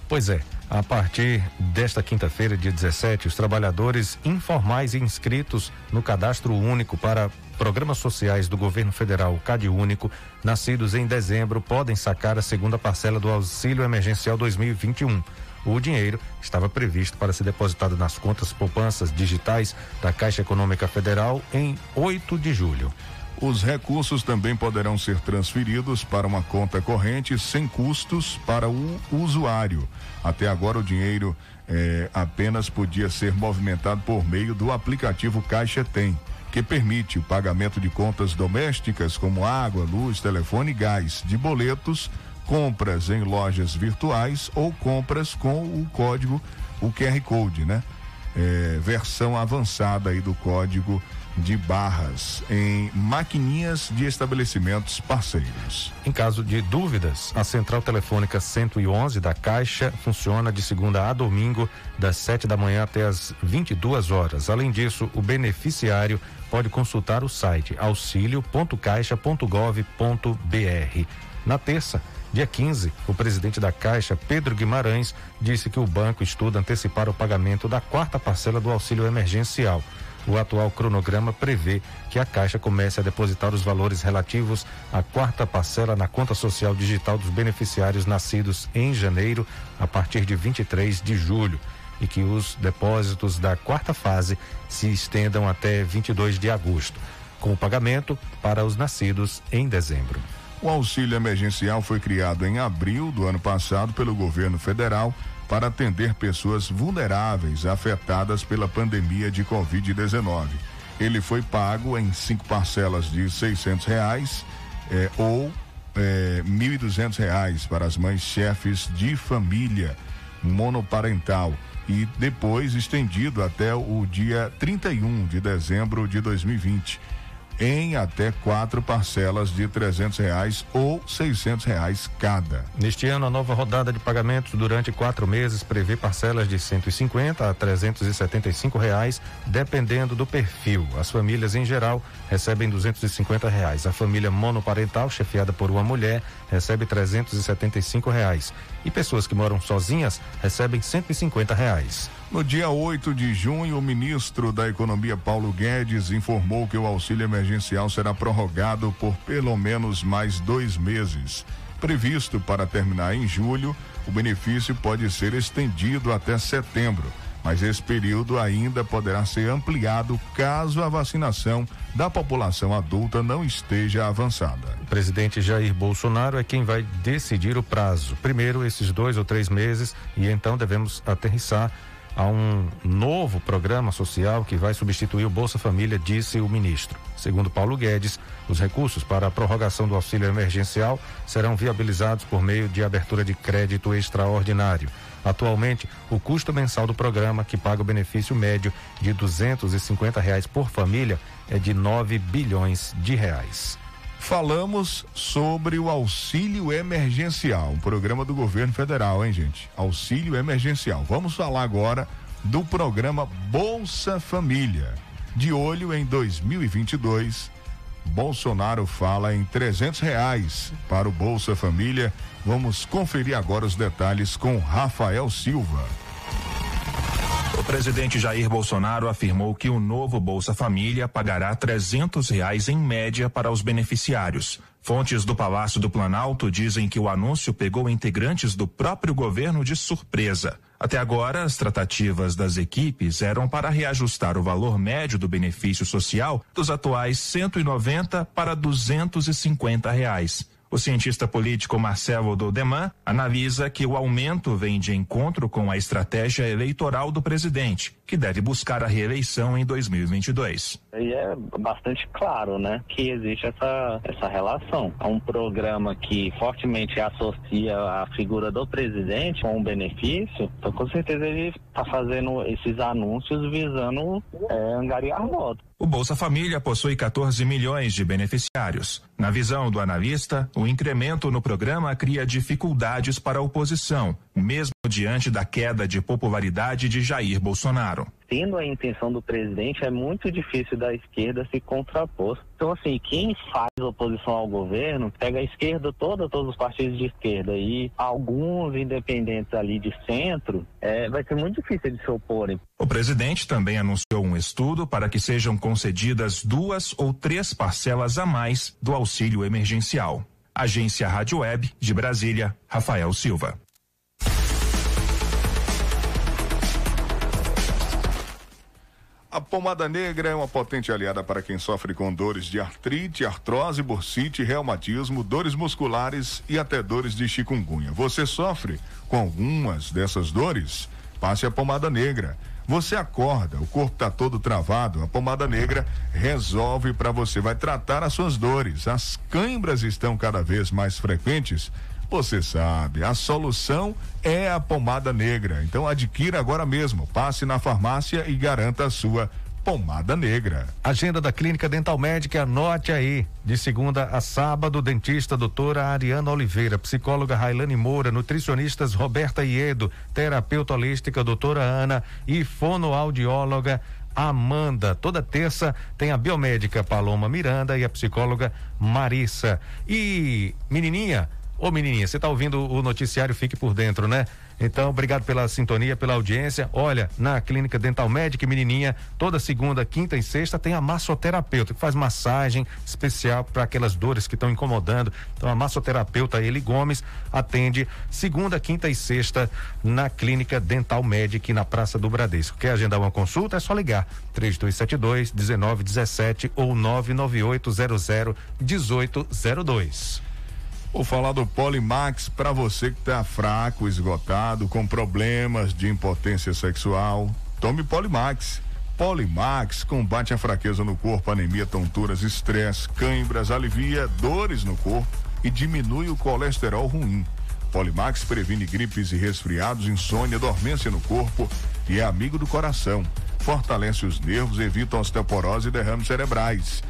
Pois é, a partir desta quinta-feira, dia 17, os trabalhadores informais inscritos no cadastro único para programas sociais do governo federal, CAD Único, nascidos em dezembro, podem sacar a segunda parcela do auxílio emergencial 2021. O dinheiro estava previsto para ser depositado nas contas poupanças digitais da Caixa Econômica Federal em 8 de julho. Os recursos também poderão ser transferidos para uma conta corrente sem custos para o usuário. Até agora, o dinheiro eh, apenas podia ser movimentado por meio do aplicativo Caixa Tem, que permite o pagamento de contas domésticas como água, luz, telefone e gás, de boletos, compras em lojas virtuais ou compras com o código, o QR Code, né? Eh, versão avançada aí do código de barras em maquininhas de estabelecimentos parceiros. Em caso de dúvidas, a central telefônica 111 da Caixa funciona de segunda a domingo, das 7 da manhã até as 22 horas. Além disso, o beneficiário pode consultar o site auxilio.caixa.gov.br. Na terça, dia 15, o presidente da Caixa, Pedro Guimarães, disse que o banco estuda antecipar o pagamento da quarta parcela do auxílio emergencial. O atual cronograma prevê que a Caixa comece a depositar os valores relativos à quarta parcela na conta social digital dos beneficiários nascidos em janeiro, a partir de 23 de julho, e que os depósitos da quarta fase se estendam até 22 de agosto, com o pagamento para os nascidos em dezembro. O auxílio emergencial foi criado em abril do ano passado pelo governo federal para atender pessoas vulneráveis afetadas pela pandemia de Covid-19. Ele foi pago em cinco parcelas de seiscentos reais eh, ou eh, duzentos reais para as mães chefes de família monoparental e depois estendido até o dia 31 de dezembro de 2020 em até quatro parcelas de trezentos reais ou seiscentos reais cada. Neste ano, a nova rodada de pagamentos durante quatro meses prevê parcelas de 150 a 375 reais, dependendo do perfil. As famílias em geral recebem 250 reais. A família monoparental, chefiada por uma mulher, recebe 375 reais. E pessoas que moram sozinhas recebem 150 reais. No dia 8 de junho, o ministro da Economia Paulo Guedes informou que o auxílio emergencial será prorrogado por pelo menos mais dois meses. Previsto para terminar em julho, o benefício pode ser estendido até setembro, mas esse período ainda poderá ser ampliado caso a vacinação da população adulta não esteja avançada. O presidente Jair Bolsonaro é quem vai decidir o prazo. Primeiro, esses dois ou três meses, e então devemos aterrissar a um novo programa social que vai substituir o Bolsa Família, disse o ministro. Segundo Paulo Guedes, os recursos para a prorrogação do auxílio emergencial serão viabilizados por meio de abertura de crédito extraordinário. Atualmente, o custo mensal do programa, que paga o benefício médio de 250 reais por família, é de 9 bilhões de reais. falamos sobre o auxílio emergencial, um programa do governo federal, hein, gente? Auxílio emergencial. Vamos falar agora do programa Bolsa Família. De olho em 2022, Bolsonaro fala em 300 reais para o Bolsa Família. Vamos conferir agora os detalhes com Rafael Silva. O presidente Jair Bolsonaro afirmou que o novo Bolsa Família pagará 300 reais em média para os beneficiários. Fontes do Palácio do Planalto dizem que o anúncio pegou integrantes do próprio governo de surpresa. Até agora, as tratativas das equipes eram para reajustar o valor médio do benefício social dos atuais 190 para 250 reais. O cientista político Marcelo Dodeman analisa que o aumento vem de encontro com a estratégia eleitoral do presidente, que deve buscar a reeleição em 2022. E é bastante claro, né, que existe essa, essa relação. É um programa que fortemente associa a figura do presidente com o benefício, então com certeza ele está fazendo esses anúncios visando é, angariar votos. O Bolsa Família possui 14 milhões de beneficiários. Na visão do analista, o incremento no programa cria dificuldades para a oposição, mesmo diante da queda de popularidade de Jair Bolsonaro tendo a intenção do presidente, é muito difícil da esquerda se contrapor. Então, assim, quem faz oposição ao governo pega a esquerda toda, todos os partidos de esquerda e alguns independentes ali de centro, é, vai ser muito difícil de se oporem. O presidente também anunciou um estudo para que sejam concedidas duas ou três parcelas a mais do auxílio emergencial. Agência Rádio Web de Brasília, Rafael Silva. A pomada negra é uma potente aliada para quem sofre com dores de artrite, artrose, bursite, reumatismo, dores musculares e até dores de chikungunya. Você sofre com algumas dessas dores? Passe a pomada negra. Você acorda, o corpo está todo travado, a pomada negra resolve para você, vai tratar as suas dores. As câimbras estão cada vez mais frequentes você sabe, a solução é a pomada negra. Então adquira agora mesmo. Passe na farmácia e garanta a sua pomada negra. Agenda da Clínica Dental Médica, anote aí. De segunda a sábado, dentista doutora Ariana Oliveira, psicóloga Railane Moura, nutricionistas Roberta Iedo, terapeuta holística doutora Ana e fonoaudióloga Amanda. Toda terça tem a biomédica Paloma Miranda e a psicóloga Marissa. E menininha, Ô menininha, você está ouvindo o noticiário Fique por Dentro, né? Então, obrigado pela sintonia, pela audiência. Olha, na Clínica Dental Médica Menininha, toda segunda, quinta e sexta tem a massoterapeuta que faz massagem especial para aquelas dores que estão incomodando. Então, a massoterapeuta Eli Gomes atende segunda, quinta e sexta na Clínica Dental Médica na Praça do Bradesco. Quer agendar uma consulta? É só ligar 3272 1917 ou 99800 1802. Vou falar do Polimax para você que está fraco, esgotado, com problemas de impotência sexual. Tome Polimax. Polimax combate a fraqueza no corpo, anemia, tonturas, estresse, cãibras, alivia dores no corpo e diminui o colesterol ruim. Polimax previne gripes e resfriados, insônia, dormência no corpo e é amigo do coração. Fortalece os nervos, evita osteoporose e derrames cerebrais.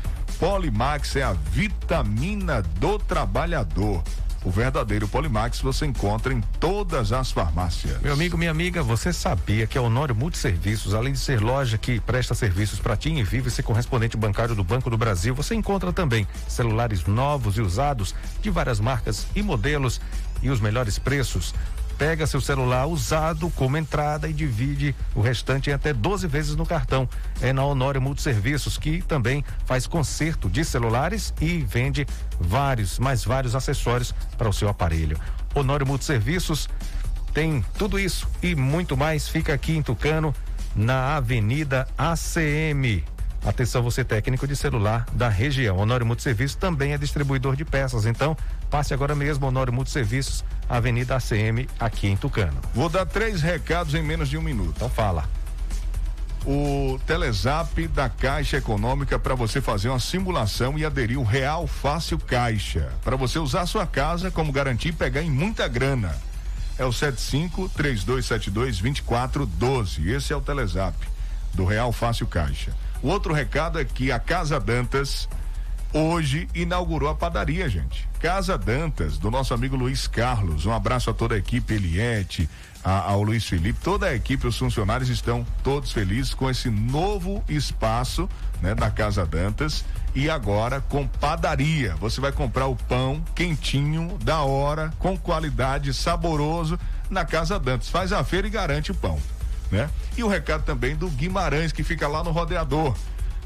Polimax é a vitamina do trabalhador. O verdadeiro Polimax você encontra em todas as farmácias. Meu amigo, minha amiga, você sabia que a Honório Multiserviços, além de ser loja que presta serviços para ti e vive ser correspondente bancário do Banco do Brasil, você encontra também celulares novos e usados de várias marcas e modelos e os melhores preços pega seu celular usado como entrada e divide o restante em até 12 vezes no cartão. É na Honório Multiserviços, que também faz conserto de celulares e vende vários, mais vários acessórios para o seu aparelho. Honório Multiserviços tem tudo isso e muito mais. Fica aqui em Tucano, na Avenida ACM. Atenção, você técnico de celular da região. Honório Multiserviços também é distribuidor de peças. Então, passe agora mesmo Honório Multiserviços, Avenida ACM, aqui em Tucano. Vou dar três recados em menos de um minuto. Então fala. O Telezap da Caixa Econômica para você fazer uma simulação e aderir o Real Fácil Caixa. Para você usar a sua casa como garantia e pegar em muita grana. É o 75 3272 2412. Esse é o Telezap do Real Fácil Caixa. O outro recado é que a Casa Dantas hoje inaugurou a padaria, gente. Casa Dantas, do nosso amigo Luiz Carlos. Um abraço a toda a equipe, Eliette, a, ao Luiz Felipe, toda a equipe, os funcionários estão todos felizes com esse novo espaço, né, da Casa Dantas e agora com padaria. Você vai comprar o pão quentinho, da hora, com qualidade, saboroso na Casa Dantas. Faz a feira e garante o pão, né? E o recado também do Guimarães que fica lá no rodeador,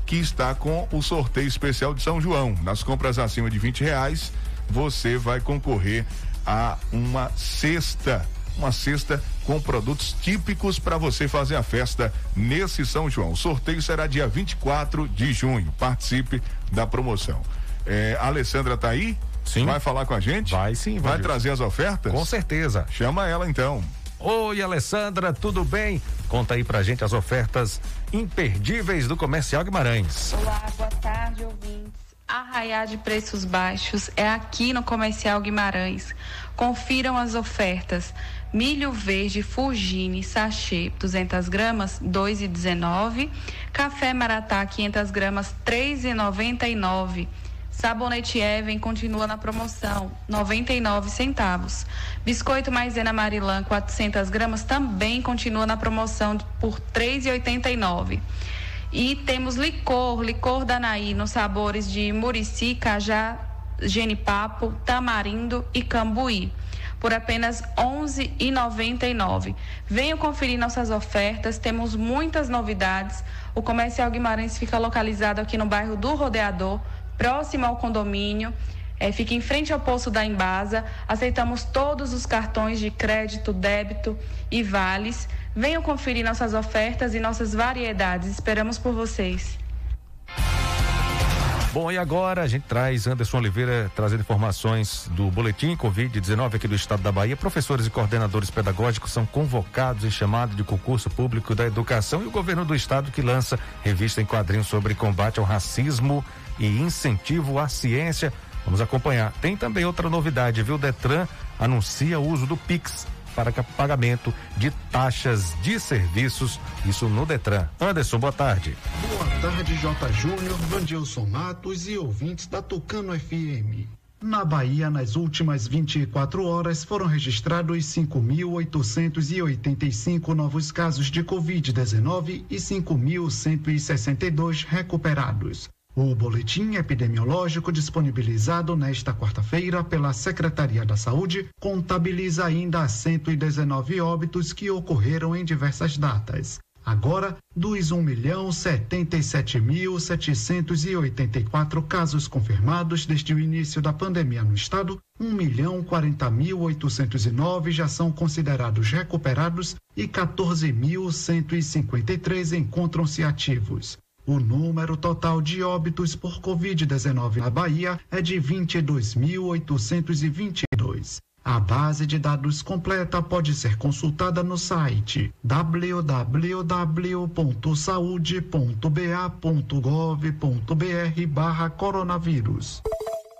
que está com o sorteio especial de São João. Nas compras acima de 20 reais, você vai concorrer a uma cesta uma cesta com produtos típicos para você fazer a festa nesse São João. O sorteio será dia 24 de junho. Participe da promoção. É, a Alessandra tá aí? Sim. Vai falar com a gente? Vai sim, Vai Valdir. trazer as ofertas? Com certeza. Chama ela então. Oi, Alessandra, tudo bem? Conta aí pra gente as ofertas imperdíveis do Comercial Guimarães. Olá, boa tarde, ouvintes. Arraiar de preços baixos é aqui no Comercial Guimarães. Confiram as ofertas. Milho verde Fugine sachê 200 gramas 2,19. Café Maratá 500 gramas 3,99. Sabonete Even continua na promoção, 99 centavos. Biscoito Maisena Marilã 400 gramas também continua na promoção por 3,89. E temos licor, licor Danaí, nos sabores de murici, cajá, genipapo, tamarindo e cambuí, por apenas R$ 11,99. Venham conferir nossas ofertas, temos muitas novidades. O Comercial Guimarães fica localizado aqui no bairro do Rodeador, próximo ao condomínio. É, fica em frente ao poço da Embasa. Aceitamos todos os cartões de crédito, débito e vales. Venham conferir nossas ofertas e nossas variedades. Esperamos por vocês. Bom, e agora a gente traz Anderson Oliveira trazendo informações do boletim Covid-19 aqui do estado da Bahia. Professores e coordenadores pedagógicos são convocados em chamado de concurso público da educação e o governo do estado que lança revista em quadrinhos sobre combate ao racismo e incentivo à ciência. Vamos acompanhar. Tem também outra novidade, viu? Detran anuncia o uso do Pix para pagamento de taxas de serviços, isso no Detran. Anderson, boa tarde. Boa tarde, J. Júnior, Vandilson Matos e ouvintes da Tucano FM. Na Bahia, nas últimas 24 horas, foram registrados 5.885 novos casos de Covid-19 e 5.162 recuperados. O boletim epidemiológico disponibilizado nesta quarta-feira pela Secretaria da Saúde contabiliza ainda 119 óbitos que ocorreram em diversas datas. Agora, dos 1.077.784 casos confirmados desde o início da pandemia no estado, 1.040.809 já são considerados recuperados e 14.153 encontram-se ativos. O número total de óbitos por Covid-19 na Bahia é de 22.822. A base de dados completa pode ser consultada no site www.saude.ba.gov.br/barra coronavírus.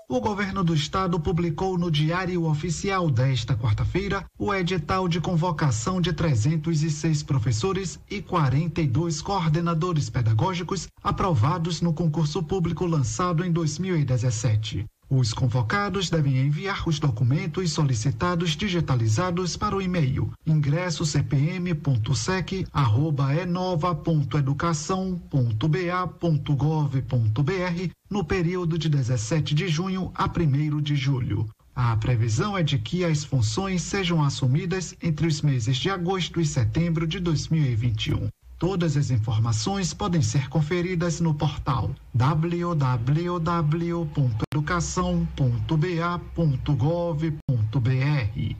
O governo do estado publicou no Diário Oficial desta quarta-feira o edital de convocação de 306 professores e 42 coordenadores pedagógicos aprovados no concurso público lançado em 2017. Os convocados devem enviar os documentos solicitados digitalizados para o e-mail ingresso cpm.sec@enova.educação.ba.gov.br no período de 17 de junho a 1 de julho. A previsão é de que as funções sejam assumidas entre os meses de agosto e setembro de 2021. Todas as informações podem ser conferidas no portal www.educação.ba.gov.br.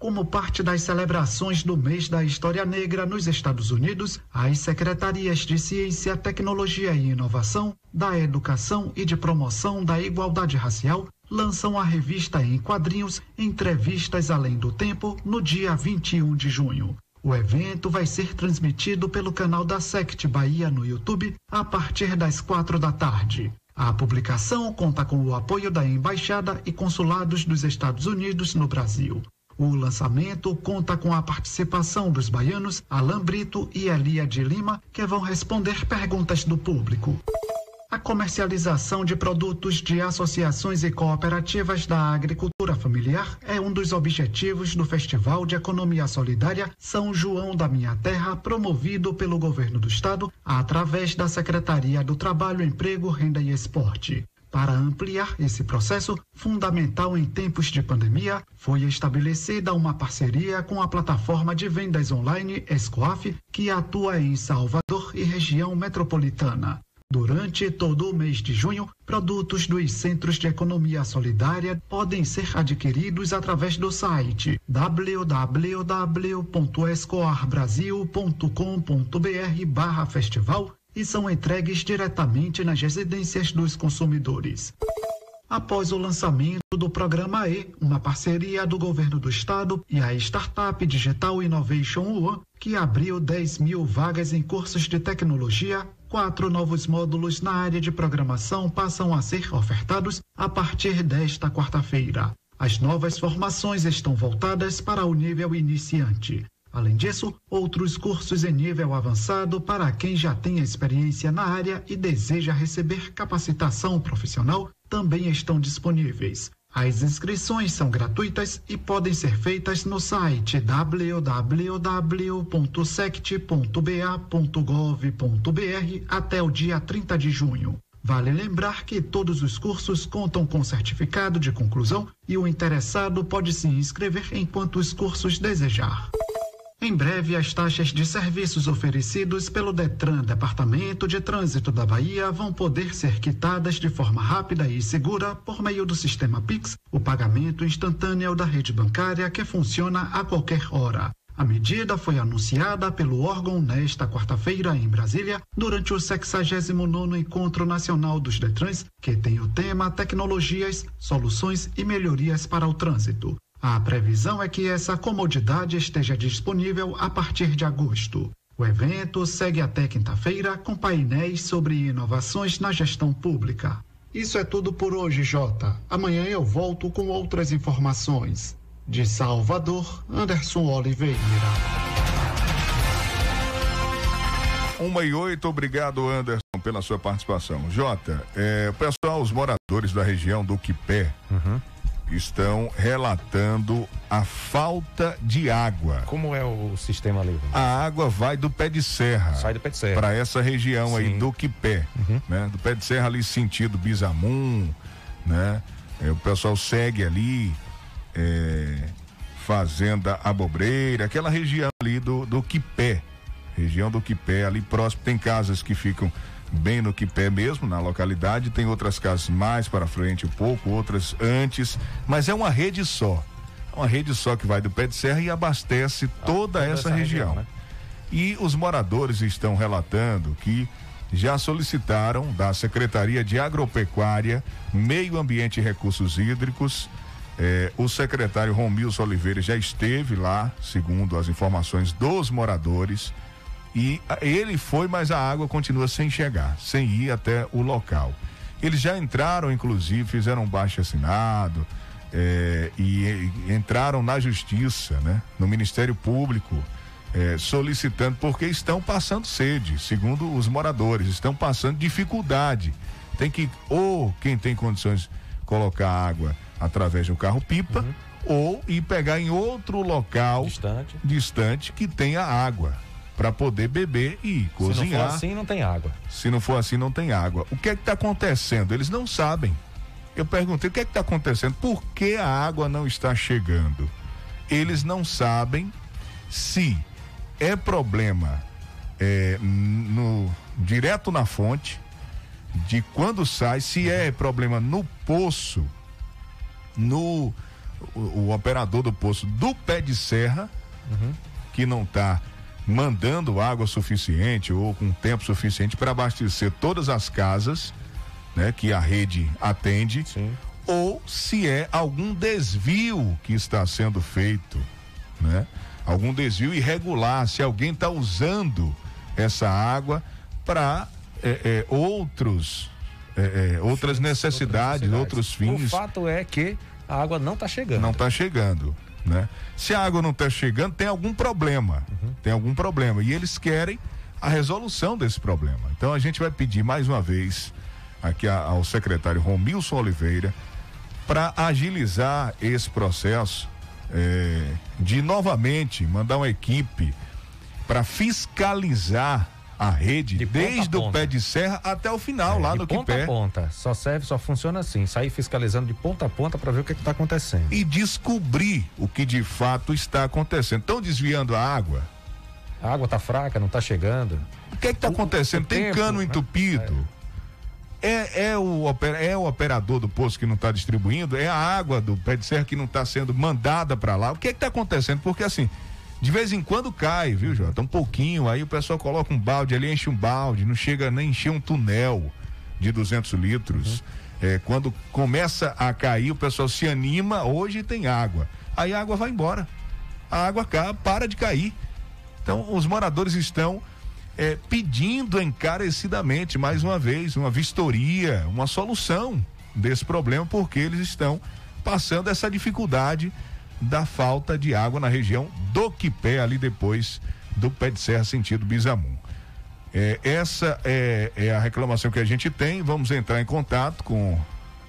Como parte das celebrações do mês da História Negra nos Estados Unidos, as secretarias de Ciência, Tecnologia e Inovação, da Educação e de Promoção da Igualdade Racial lançam a revista em quadrinhos Entrevistas Além do Tempo no dia 21 de junho. O evento vai ser transmitido pelo canal da Sect Bahia no YouTube a partir das quatro da tarde. A publicação conta com o apoio da Embaixada e Consulados dos Estados Unidos no Brasil. O lançamento conta com a participação dos baianos Alan Brito e Elia de Lima, que vão responder perguntas do público. A comercialização de produtos de associações e cooperativas da agricultura familiar é um dos objetivos do Festival de Economia Solidária São João da Minha Terra, promovido pelo governo do estado através da Secretaria do Trabalho, Emprego, Renda e Esporte. Para ampliar esse processo, fundamental em tempos de pandemia, foi estabelecida uma parceria com a plataforma de vendas online Escoaf, que atua em Salvador e região metropolitana. Durante todo o mês de junho, produtos dos Centros de Economia Solidária podem ser adquiridos através do site www.escoarbrasil.com.br/festival e são entregues diretamente nas residências dos consumidores. Após o lançamento do Programa E, uma parceria do governo do estado e a startup Digital Innovation One, que abriu 10 mil vagas em cursos de tecnologia, quatro novos módulos na área de programação passam a ser ofertados a partir desta quarta-feira. As novas formações estão voltadas para o nível iniciante. Além disso, outros cursos em nível avançado para quem já tem experiência na área e deseja receber capacitação profissional também estão disponíveis. As inscrições são gratuitas e podem ser feitas no site www.sect.ba.gov.br até o dia 30 de junho. Vale lembrar que todos os cursos contam com certificado de conclusão e o interessado pode se inscrever enquanto os cursos desejar. Em breve, as taxas de serviços oferecidos pelo Detran, Departamento de Trânsito da Bahia, vão poder ser quitadas de forma rápida e segura por meio do sistema Pix, o pagamento instantâneo da rede bancária que funciona a qualquer hora. A medida foi anunciada pelo órgão nesta quarta-feira em Brasília, durante o 69º Encontro Nacional dos Detrans, que tem o tema Tecnologias, Soluções e Melhorias para o Trânsito. A previsão é que essa comodidade esteja disponível a partir de agosto. O evento segue até quinta-feira com painéis sobre inovações na gestão pública. Isso é tudo por hoje, Jota. Amanhã eu volto com outras informações. De Salvador, Anderson Oliveira. Uma e oito, obrigado, Anderson, pela sua participação. Jota, é, pessoal, os moradores da região do Quipé, Uhum. Estão relatando a falta de água. Como é o sistema ali? A água vai do pé de serra. Sai do pé de serra. Para essa região aí Sim. Uhum. do Quipé, né? Do pé de serra ali sentido Bizamum, né? É, o pessoal segue ali, é, Fazenda Abobreira, aquela região ali do, do Quipé, região do Quipé, ali próximo tem casas que ficam bem no Quipé mesmo, na localidade, tem outras casas mais para frente um pouco, outras antes, mas é uma rede só. É uma rede só que vai do pé de serra e abastece toda, essa, essa região. região, né? E os moradores estão relatando que já solicitaram da Secretaria de Agropecuária, Meio Ambiente e Recursos Hídricos. eh, o secretário Romilson Oliveira já esteve lá, segundo as informações dos moradores. E ele foi, mas a água continua sem chegar, sem ir até o local. Eles já entraram, inclusive, fizeram um baixo assinado eh, e, e entraram na justiça, né? No Ministério Público, eh, solicitando, porque estão passando sede, segundo os moradores, estão passando dificuldade. Tem que, ou quem tem condições, colocar água através de um carro-pipa, ou ir pegar em outro local Distante. distante que tenha água para poder beber e Se não cozinhar. for assim, não tem água. Se não for assim, não tem água. O que é que está acontecendo? Eles não sabem. Eu perguntei o que é que está acontecendo? Por que a água não está chegando? Eles não sabem se é problema é, no direto na fonte de quando sai, se é problema no poço, no o, o operador do poço do pé de serra, que não está mandando água suficiente ou com tempo suficiente para abastecer todas as casas, né, que a rede atende, ou se é algum desvio que está sendo feito, né? Algum desvio irregular, se alguém está usando essa água para outros é, é, outras necessidades, outros fins. O fato é que a água não está chegando. Não está chegando, né? Se a água não está chegando, tem algum problema. Tem algum problema. E eles querem a resolução desse problema. Então a gente vai pedir mais uma vez aqui ao secretário Romilson Oliveira para agilizar esse processo é, de novamente mandar uma equipe para fiscalizar a rede de desde o pé de serra até o final, é, lá no ponta Quipé. a ponta. Só serve, só funciona assim. Sair fiscalizando de ponta a ponta para ver o que está acontecendo. E descobrir o que de fato está acontecendo. Estão desviando a água. A água está fraca, não está chegando. O que está acontecendo? O Tem tempo, cano né? entupido. É. É, o, é o operador do poço que não está distribuindo, é a água do pé de serra que não está sendo mandada para lá. O que está acontecendo? Porque assim, de vez em quando cai, viu, Jota? Um pouquinho, aí o pessoal coloca um balde ali, enche um balde, não chega nem encher um tunel de 200 litros. Uhum. É, quando começa a cair, o pessoal se anima, hoje tem água. Aí a água vai embora. A água para de cair. Então, os moradores estão é, pedindo encarecidamente, mais uma vez, uma vistoria, uma solução desse problema, porque eles estão passando essa dificuldade da falta de água na região do Quipé, ali depois do pé de serra sentido Bizamum. É, essa é, é, a reclamação que a gente tem. Vamos entrar em contato com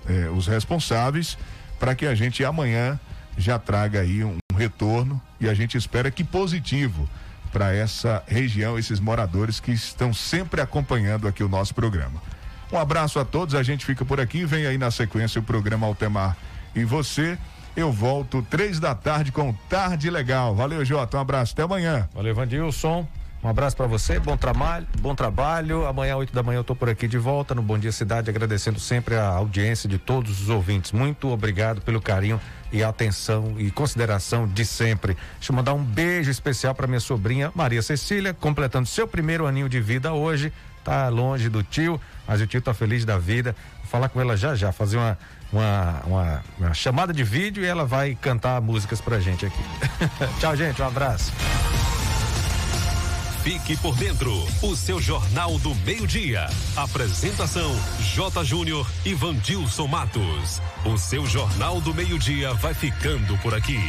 é, os responsáveis para que a gente amanhã já traga aí um, retorno e a gente espera que positivo para essa região, esses moradores que estão sempre acompanhando aqui o nosso programa. Um abraço a todos, a gente fica por aqui, vem aí na sequência o programa Altemar e você. Eu volto três da tarde com Tarde Legal. Valeu, Jota. Um abraço. Até amanhã. Valeu, Vandilson. Um abraço para você, bom trabalho, bom trabalho. Amanhã, 8 da manhã, eu tô por aqui de volta no Bom Dia Cidade, agradecendo sempre a audiência de todos os ouvintes. Muito obrigado pelo carinho e atenção e consideração de sempre. Deixa eu mandar um beijo especial para minha sobrinha Maria Cecília, completando seu primeiro aninho de vida hoje. Tá longe do tio, mas o tio tá feliz da vida. Vou falar com ela já já, fazer uma uma, uma, uma chamada de vídeo e ela vai cantar músicas pra gente aqui. [LAUGHS] Tchau, gente, um abraço. Fique por dentro, o seu Jornal do Meio-Dia. Apresentação: J. Júnior e Vandilson Matos. O seu Jornal do Meio-Dia vai ficando por aqui.